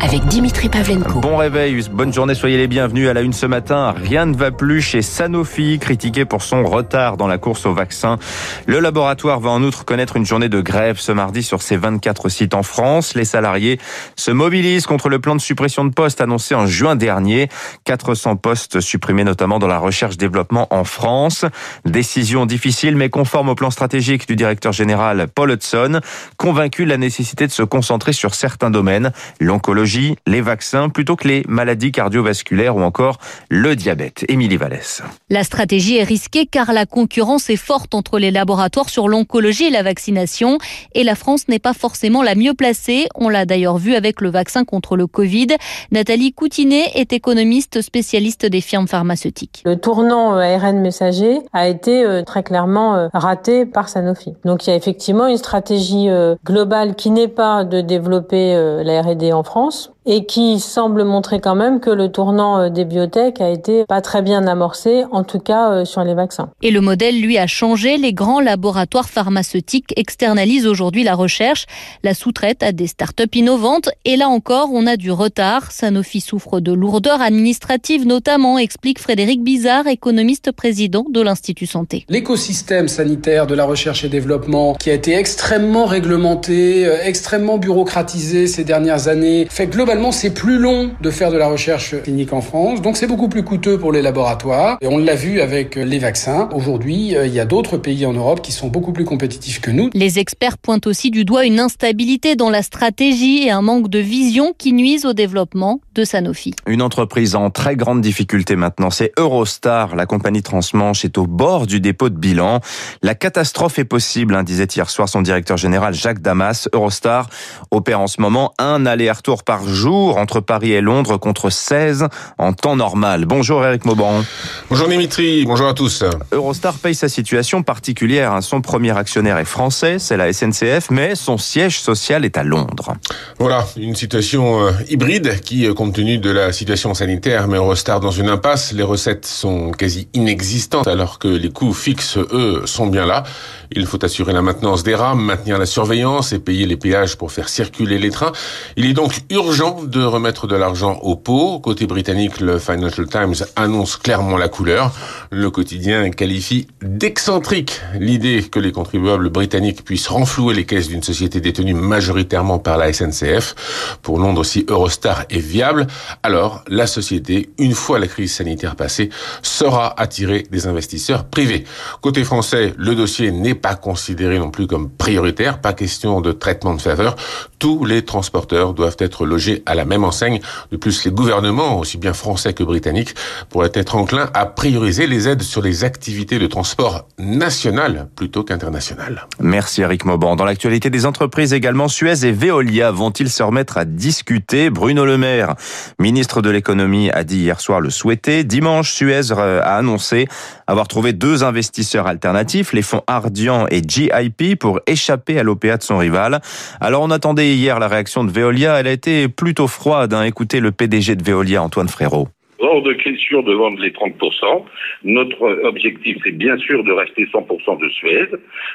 avec Dimitri Pavlenko. Bon réveil, bonne journée, soyez les bienvenus à la une ce matin. Rien ne va plus chez Sanofi, critiqué pour son retard dans la course au vaccin. Le laboratoire va en outre connaître une journée de grève ce mardi sur ses 24 sites en France. Les salariés se mobilisent contre le plan de suppression de postes annoncé en juin dernier. 400 postes supprimés notamment dans la recherche-développement en France. Décision difficile mais conforme au plan stratégique du directeur général Paul Hudson, convaincu de la nécessité de se concentrer sur certains domaines, l'oncologie les vaccins, plutôt que les maladies cardiovasculaires ou encore le diabète. Émilie Vallès. La stratégie est risquée car la concurrence est forte entre les laboratoires sur l'oncologie et la vaccination et la France n'est pas forcément la mieux placée. On l'a d'ailleurs vu avec le vaccin contre le Covid. Nathalie Coutinet est économiste spécialiste des firmes pharmaceutiques. Le tournant euh, ARN messager a été euh, très clairement euh, raté par Sanofi. Donc il y a effectivement une stratégie globale qui n'est pas de développer la R&D en France Deus et qui semble montrer quand même que le tournant euh, des biotech a été pas très bien amorcé, en tout cas euh, sur les vaccins. Et le modèle, lui, a changé. Les grands laboratoires pharmaceutiques externalisent aujourd'hui la recherche, la sous-traite à des startups innovantes. Et là encore, on a du retard. Sanofi souffre de lourdeurs administratives notamment, explique Frédéric Bizarre, économiste président de l'Institut Santé. L'écosystème sanitaire de la recherche et développement, qui a été extrêmement réglementé, euh, extrêmement bureaucratisé ces dernières années, fait globalement c'est plus long de faire de la recherche clinique en France, donc c'est beaucoup plus coûteux pour les laboratoires. Et on l'a vu avec les vaccins. Aujourd'hui, euh, il y a d'autres pays en Europe qui sont beaucoup plus compétitifs que nous. Les experts pointent aussi du doigt une instabilité dans la stratégie et un manque de vision qui nuisent au développement de Sanofi. Une entreprise en très grande difficulté maintenant, c'est Eurostar. La compagnie transmanche est au bord du dépôt de bilan. La catastrophe est possible, hein, disait hier soir son directeur général Jacques Damas. Eurostar opère en ce moment un aller-retour par jour entre Paris et Londres contre 16 en temps normal. Bonjour Eric Mauban. Bonjour Dimitri, bonjour à tous. Eurostar paye sa situation particulière. Hein. Son premier actionnaire est français, c'est la SNCF, mais son siège social est à Londres. Voilà, une situation euh, hybride qui, euh, compte tenu de la situation sanitaire, met Eurostar dans une impasse. Les recettes sont quasi inexistantes alors que les coûts fixes, eux, sont bien là. Il faut assurer la maintenance des rames, maintenir la surveillance et payer les péages pour faire circuler les trains. Il est donc urgent de remettre de l'argent au pot. Côté britannique, le Financial Times annonce clairement la couleur. Le quotidien qualifie d'excentrique l'idée que les contribuables britanniques puissent renflouer les caisses d'une société détenue majoritairement par la SNCF. Pour Londres, si Eurostar est viable, alors la société, une fois la crise sanitaire passée, saura attirer des investisseurs privés. Côté français, le dossier n'est pas considéré non plus comme prioritaire, pas question de traitement de faveur. Tous les transporteurs doivent être logés à la même enseigne. De plus, les gouvernements, aussi bien français que britanniques, pourraient être enclins à prioriser les aides sur les activités de transport national plutôt qu'international. Merci Eric Mauban. Dans l'actualité des entreprises également, Suez et Veolia vont-ils se remettre à discuter? Bruno Le Maire, ministre de l'économie, a dit hier soir le souhaiter. Dimanche, Suez a annoncé avoir trouvé deux investisseurs alternatifs, les fonds Ardian et GIP, pour échapper à l'OPA de son rival. Alors on attendait hier la réaction de Veolia, elle a été plutôt froide. Hein. Écoutez le PDG de Veolia, Antoine Frérot hors de question de vendre les 30%. Notre objectif est bien sûr de rester 100% de Suez.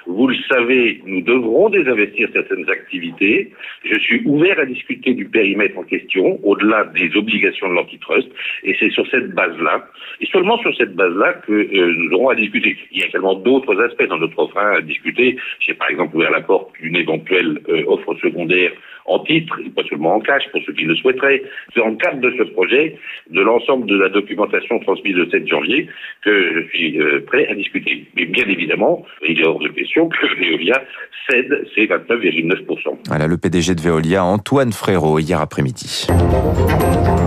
Vous le savez, nous devrons désinvestir certaines activités. Je suis ouvert à discuter du périmètre en question, au-delà des obligations de l'antitrust, et c'est sur cette base-là, et seulement sur cette base-là que euh, nous aurons à discuter. Il y a également d'autres aspects dans notre offre à discuter. J'ai par exemple ouvert la porte d'une éventuelle euh, offre secondaire en titre, et pas seulement en cash pour ceux qui le souhaiteraient. C'est le cadre de ce projet, de l'ensemble de la documentation transmise le 7 janvier, que je suis euh, prêt à discuter. Mais bien évidemment, il est hors de question que Veolia cède ses 29,9%. Voilà le PDG de Veolia, Antoine Frérot, hier après-midi.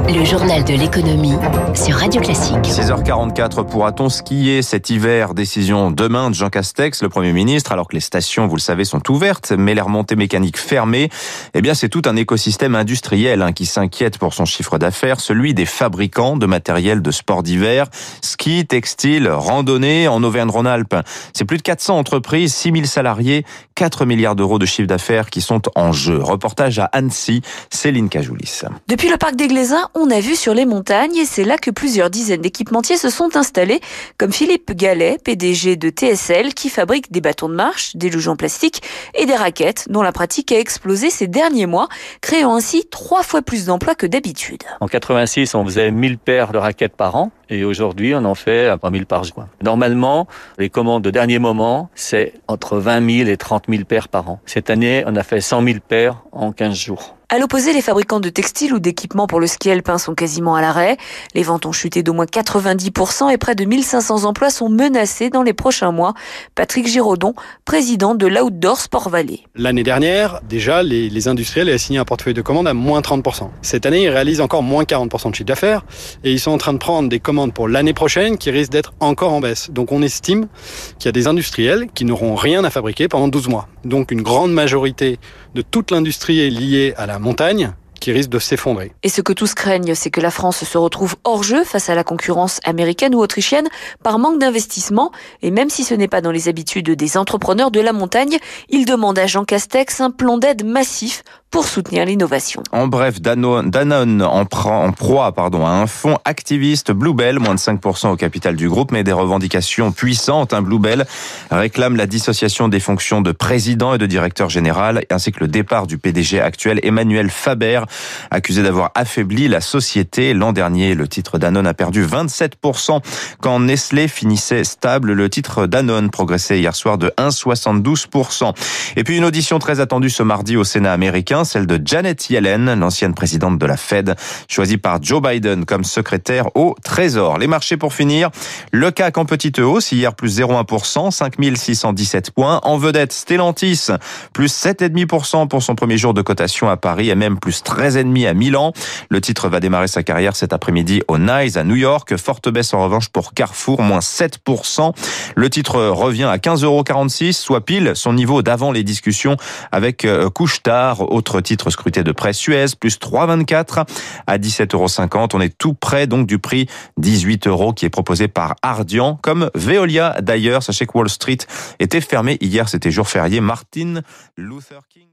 Le journal de l'économie sur Radio Classique. 6h44, pourra-t-on skier cet hiver? Décision demain de Jean Castex, le Premier ministre, alors que les stations, vous le savez, sont ouvertes, mais les remontées mécaniques fermées. Eh bien, c'est tout un écosystème industriel hein, qui s'inquiète pour son chiffre d'affaires, celui des fabricants 400 de matériel de sport d'hiver, ski, textile, randonnée en Auvergne-Rhône-Alpes. C'est plus de 400 entreprises, 6000 salariés, 4 milliards d'euros de chiffre d'affaires qui sont en jeu. Reportage à Annecy, Céline Cajoulis. Depuis le parc des Glaisins, on a vu sur les montagnes et c'est là que plusieurs dizaines d'équipementiers se sont installés, comme Philippe Gallet, PDG de TSL, qui fabrique des bâtons de marche, des luges en plastique et des raquettes, dont la pratique a explosé ces derniers mois, créant ainsi trois fois plus d'emplois que d'habitude. En 86, on faisait 1000 paires de raquettes par an. Et aujourd'hui, on en fait à 1000 par jour. Normalement, les commandes de dernier moment, c'est entre 20 000 et 30 000 paires par an. Cette année, on a fait 100 000 paires en 15 jours. À l'opposé, les fabricants de textiles ou d'équipements pour le ski alpin sont quasiment à l'arrêt. Les ventes ont chuté d'au moins 90% et près de 1500 emplois sont menacés dans les prochains mois. Patrick Giraudon, président de l'Outdoor Sport Valley. L'année dernière, déjà, les, industriels avaient signé un portefeuille de commandes à moins 30%. Cette année, ils réalisent encore moins 40% de chiffre d'affaires et ils sont en train de prendre des commandes pour l'année prochaine qui risquent d'être encore en baisse. Donc on estime qu'il y a des industriels qui n'auront rien à fabriquer pendant 12 mois. Donc une grande majorité de toute l'industrie est liée à la montagne qui risque de s'effondrer. Et ce que tous craignent, c'est que la France se retrouve hors jeu face à la concurrence américaine ou autrichienne par manque d'investissement. Et même si ce n'est pas dans les habitudes des entrepreneurs de la montagne, il demande à Jean Castex un plan d'aide massif pour soutenir l'innovation. En bref, Danone, en, en, proie pardon, à un fonds activiste Bluebell, moins de 5% au capital du groupe, mais des revendications puissantes. Un Bluebell réclame la dissociation des fonctions de président et de directeur général, ainsi que le départ du PDG actuel Emmanuel Faber, accusé d'avoir affaibli la société. L'an dernier, le titre Danone a perdu 27% quand Nestlé finissait stable. Le titre Danone progressait hier soir de 1,72%. Et puis une audition très attendue ce mardi au Sénat américain celle de Janet Yellen, l'ancienne présidente de la Fed, choisie par Joe Biden comme secrétaire au Trésor. Les marchés pour finir, le CAC en petite hausse, hier plus 0,1%, 5617 points. En vedette, Stellantis, plus 7,5% pour son premier jour de cotation à Paris et même plus 13,5% à Milan. Le titre va démarrer sa carrière cet après-midi au Nice à New York. Forte baisse en revanche pour Carrefour, moins 7%. Le titre revient à 15,46€, soit pile son niveau d'avant les discussions avec euh, Couchetard, autre titre scruté de près Suez, plus 3,24 à 17,50 euros. On est tout près donc du prix 18 euros qui est proposé par Ardian, comme Veolia d'ailleurs. Sachez que Wall Street était fermé hier, c'était jour férié. Martin Luther King.